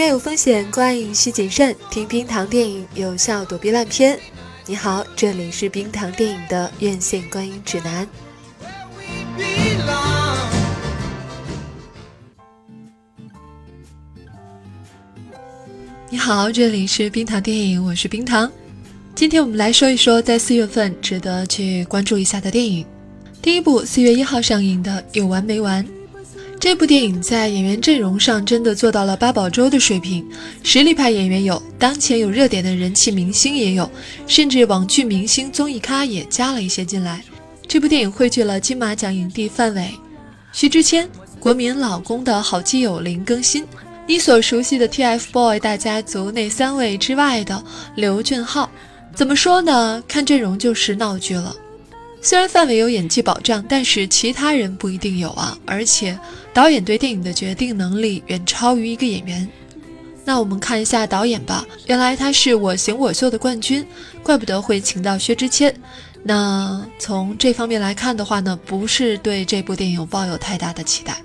院有风险，观影需谨慎。听冰糖电影，有效躲避烂片。你好，这里是冰糖电影的院线观影指南。你好，这里是冰糖电影，我是冰糖。今天我们来说一说，在四月份值得去关注一下的电影。第一部，四月一号上映的《有完没完》。这部电影在演员阵容上真的做到了八宝粥的水平，实力派演员有，当前有热点的人气明星也有，甚至网剧明星、综艺咖也加了一些进来。这部电影汇聚了金马奖影帝范伟、徐志谦、国民老公的好基友林更新，你所熟悉的 TFBOY 大家族那三位之外的刘俊昊。怎么说呢？看阵容就是闹剧了。虽然范伟有演技保障，但是其他人不一定有啊。而且导演对电影的决定能力远超于一个演员。那我们看一下导演吧。原来他是我行我秀的冠军，怪不得会请到薛之谦。那从这方面来看的话呢，不是对这部电影抱有太大的期待。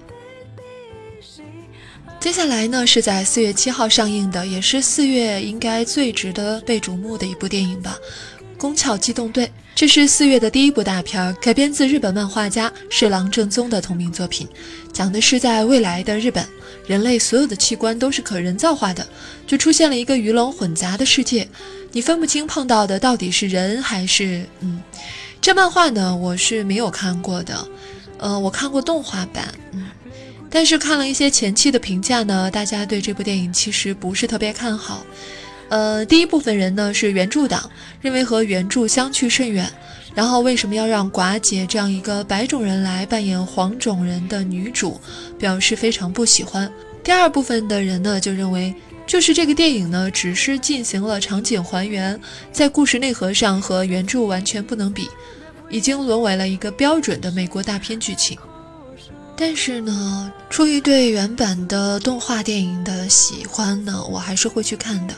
接下来呢，是在四月七号上映的，也是四月应该最值得被瞩目的一部电影吧，《宫壳机动队》。这是四月的第一部大片，改编自日本漫画家侍郎正宗的同名作品，讲的是在未来的日本，人类所有的器官都是可人造化的，就出现了一个鱼龙混杂的世界，你分不清碰到的到底是人还是……嗯，这漫画呢，我是没有看过的，呃，我看过动画版，嗯，但是看了一些前期的评价呢，大家对这部电影其实不是特别看好。呃，第一部分人呢是原著党，认为和原著相去甚远。然后为什么要让寡姐这样一个白种人来扮演黄种人的女主，表示非常不喜欢。第二部分的人呢就认为，就是这个电影呢只是进行了场景还原，在故事内核上和原著完全不能比，已经沦为了一个标准的美国大片剧情。但是呢，出于对原版的动画电影的喜欢呢，我还是会去看的。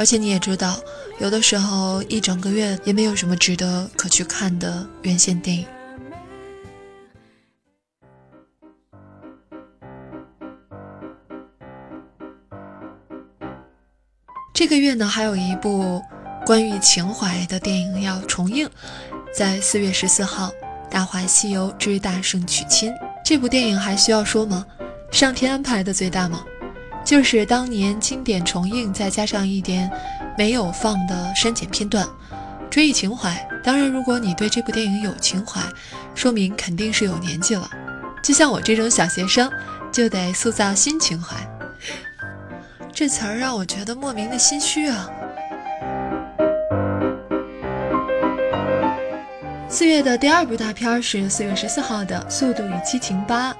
而且你也知道，有的时候一整个月也没有什么值得可去看的院线电影。这个月呢，还有一部关于情怀的电影要重映，在四月十四号，《大话西游之大圣娶亲》这部电影还需要说吗？上天安排的最大吗？就是当年经典重映，再加上一点没有放的删减片段，追忆情怀。当然，如果你对这部电影有情怀，说明肯定是有年纪了。就像我这种小学生，就得塑造新情怀。这词儿让我觉得莫名的心虚啊。四月的第二部大片是四月十四号的《速度与激情八》，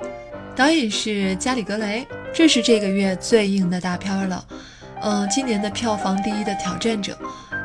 导演是加里·格雷。这是这个月最硬的大片了，嗯，今年的票房第一的挑战者。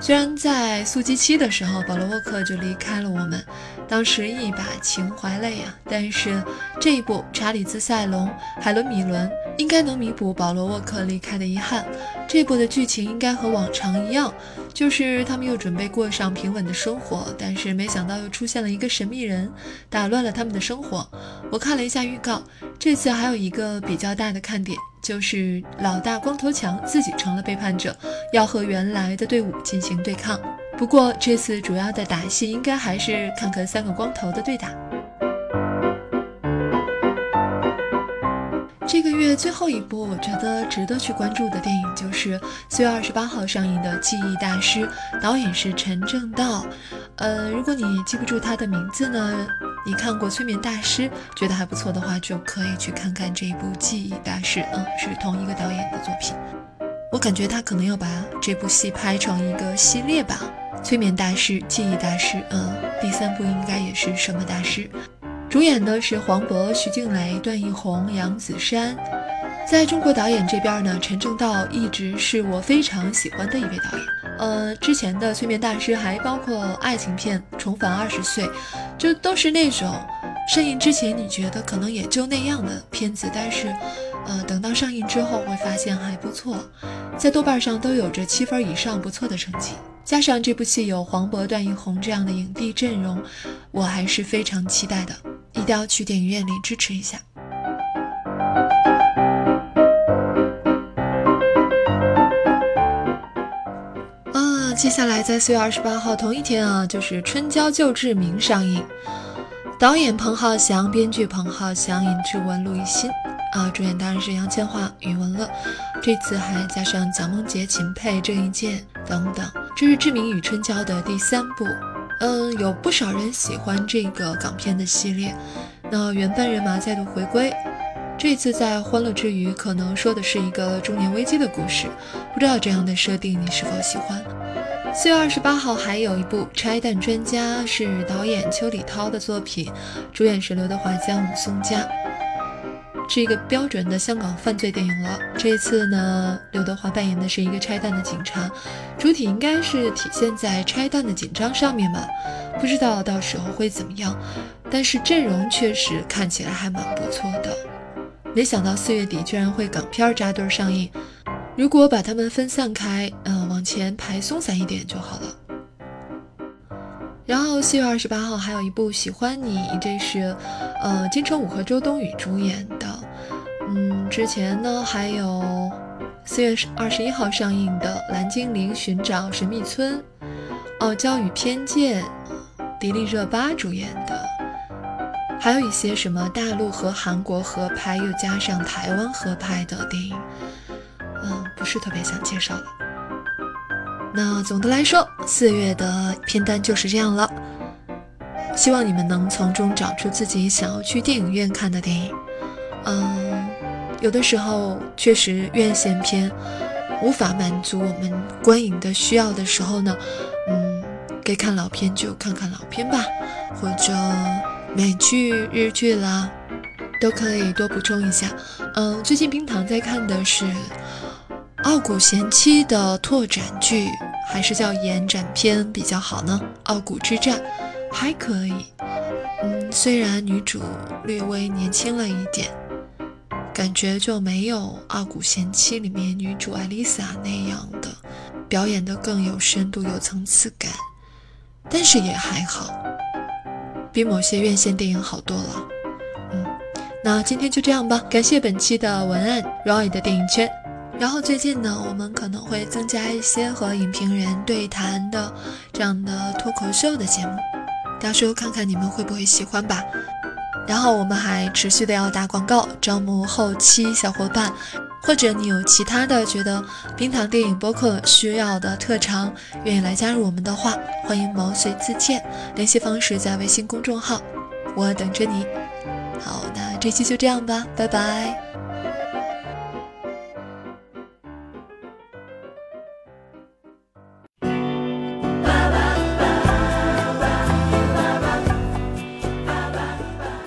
虽然在《速激七》的时候，保罗沃克就离开了我们，当时一把情怀泪啊，但是这一部查理兹·塞隆、海伦·米伦应该能弥补保罗沃克离开的遗憾。这部的剧情应该和往常一样，就是他们又准备过上平稳的生活，但是没想到又出现了一个神秘人，打乱了他们的生活。我看了一下预告，这次还有一个比较大的看点。就是老大光头强自己成了背叛者，要和原来的队伍进行对抗。不过这次主要的打戏应该还是看看三个光头的对打。这个月最后一部我觉得值得去关注的电影就是四月二十八号上映的《记忆大师》，导演是陈正道。呃，如果你记不住他的名字呢？你看过《催眠大师》，觉得还不错的话，就可以去看看这一部《记忆大师》。嗯，是同一个导演的作品。我感觉他可能要把这部戏拍成一个系列吧，《催眠大师》《记忆大师》。嗯，第三部应该也是什么大师？主演的是黄渤、徐静蕾、段奕宏、杨子姗。在中国导演这边呢，陈正道一直是我非常喜欢的一位导演。呃，之前的《催眠大师》还包括爱情片《重返二十岁》。就都是那种上映之前你觉得可能也就那样的片子，但是，呃，等到上映之后会发现还不错，在豆瓣上都有着七分以上不错的成绩。加上这部戏有黄渤、段奕宏这样的影帝阵容，我还是非常期待的，一定要去电影院里支持一下。啊接下来在四月二十八号同一天啊就是春娇救志明上映。导演彭浩翔编剧彭浩翔尹志文陆一心啊主演当然是杨千嬅余文乐。这次还加上蒋梦婕秦沛郑伊健等等这是志明与春娇的第三部。嗯，有不少人喜欢这个港片的系列。那原班人马再度回归，这次在欢乐之余，可能说的是一个中年危机的故事。不知道这样的设定你是否喜欢？四月二十八号还有一部《拆弹专家》，是导演邱礼涛的作品，主演是刘德华、姜武、宋佳，是一个标准的香港犯罪电影了。这一次呢，刘德华扮演的是一个拆弹的警察，主体应该是体现在拆弹的紧张上面吧，不知道到时候会怎么样。但是阵容确实看起来还蛮不错的，没想到四月底居然会港片扎堆上映。如果把它们分散开，嗯，往前排松散一点就好了。然后四月二十八号还有一部《喜欢你》，这是呃金城武和周冬雨主演的。嗯，之前呢还有四月二十一号上映的《蓝精灵寻找神秘村》，傲娇与偏见，迪丽热巴主演的。还有一些什么大陆和韩国合拍，又加上台湾合拍的电影。嗯，不是特别想介绍了。那总的来说，四月的片单就是这样了。希望你们能从中找出自己想要去电影院看的电影。嗯，有的时候确实院线片无法满足我们观影的需要的时候呢，嗯，该看老片就看看老片吧，或者美剧、日剧啦，都可以多补充一下。嗯，最近冰糖在看的是。傲骨贤妻的拓展剧还是叫延展片比较好呢？傲骨之战还可以，嗯，虽然女主略微年轻了一点，感觉就没有傲骨贤妻里面女主艾丽莎那样的表演的更有深度、有层次感，但是也还好，比某些院线电影好多了。嗯，那今天就这样吧，感谢本期的文案 Roy 的电影圈。然后最近呢，我们可能会增加一些和影评人对谈的这样的脱口秀的节目，到时候看看你们会不会喜欢吧。然后我们还持续的要打广告，招募后期小伙伴，或者你有其他的觉得冰糖电影播客需要的特长，愿意来加入我们的话，欢迎毛遂自荐，联系方式在微信公众号，我等着你。好，那这期就这样吧，拜拜。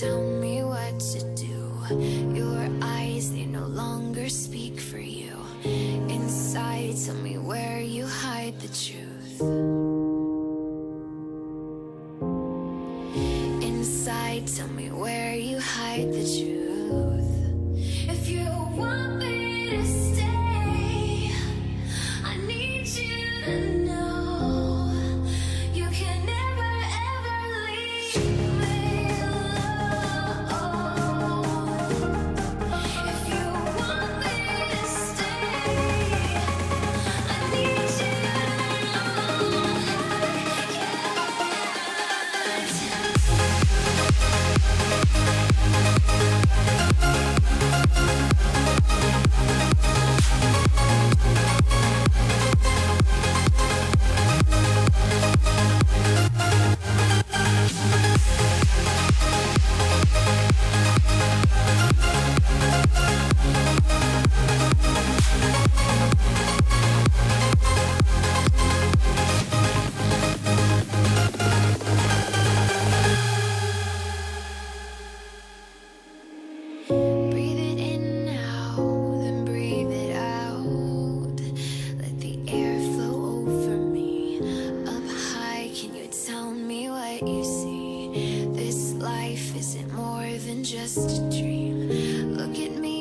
tell me what to do. Your eyes, they no longer speak for you. Inside, tell me where you hide the truth. Inside, tell me where This life isn't more than just a dream. Look at me.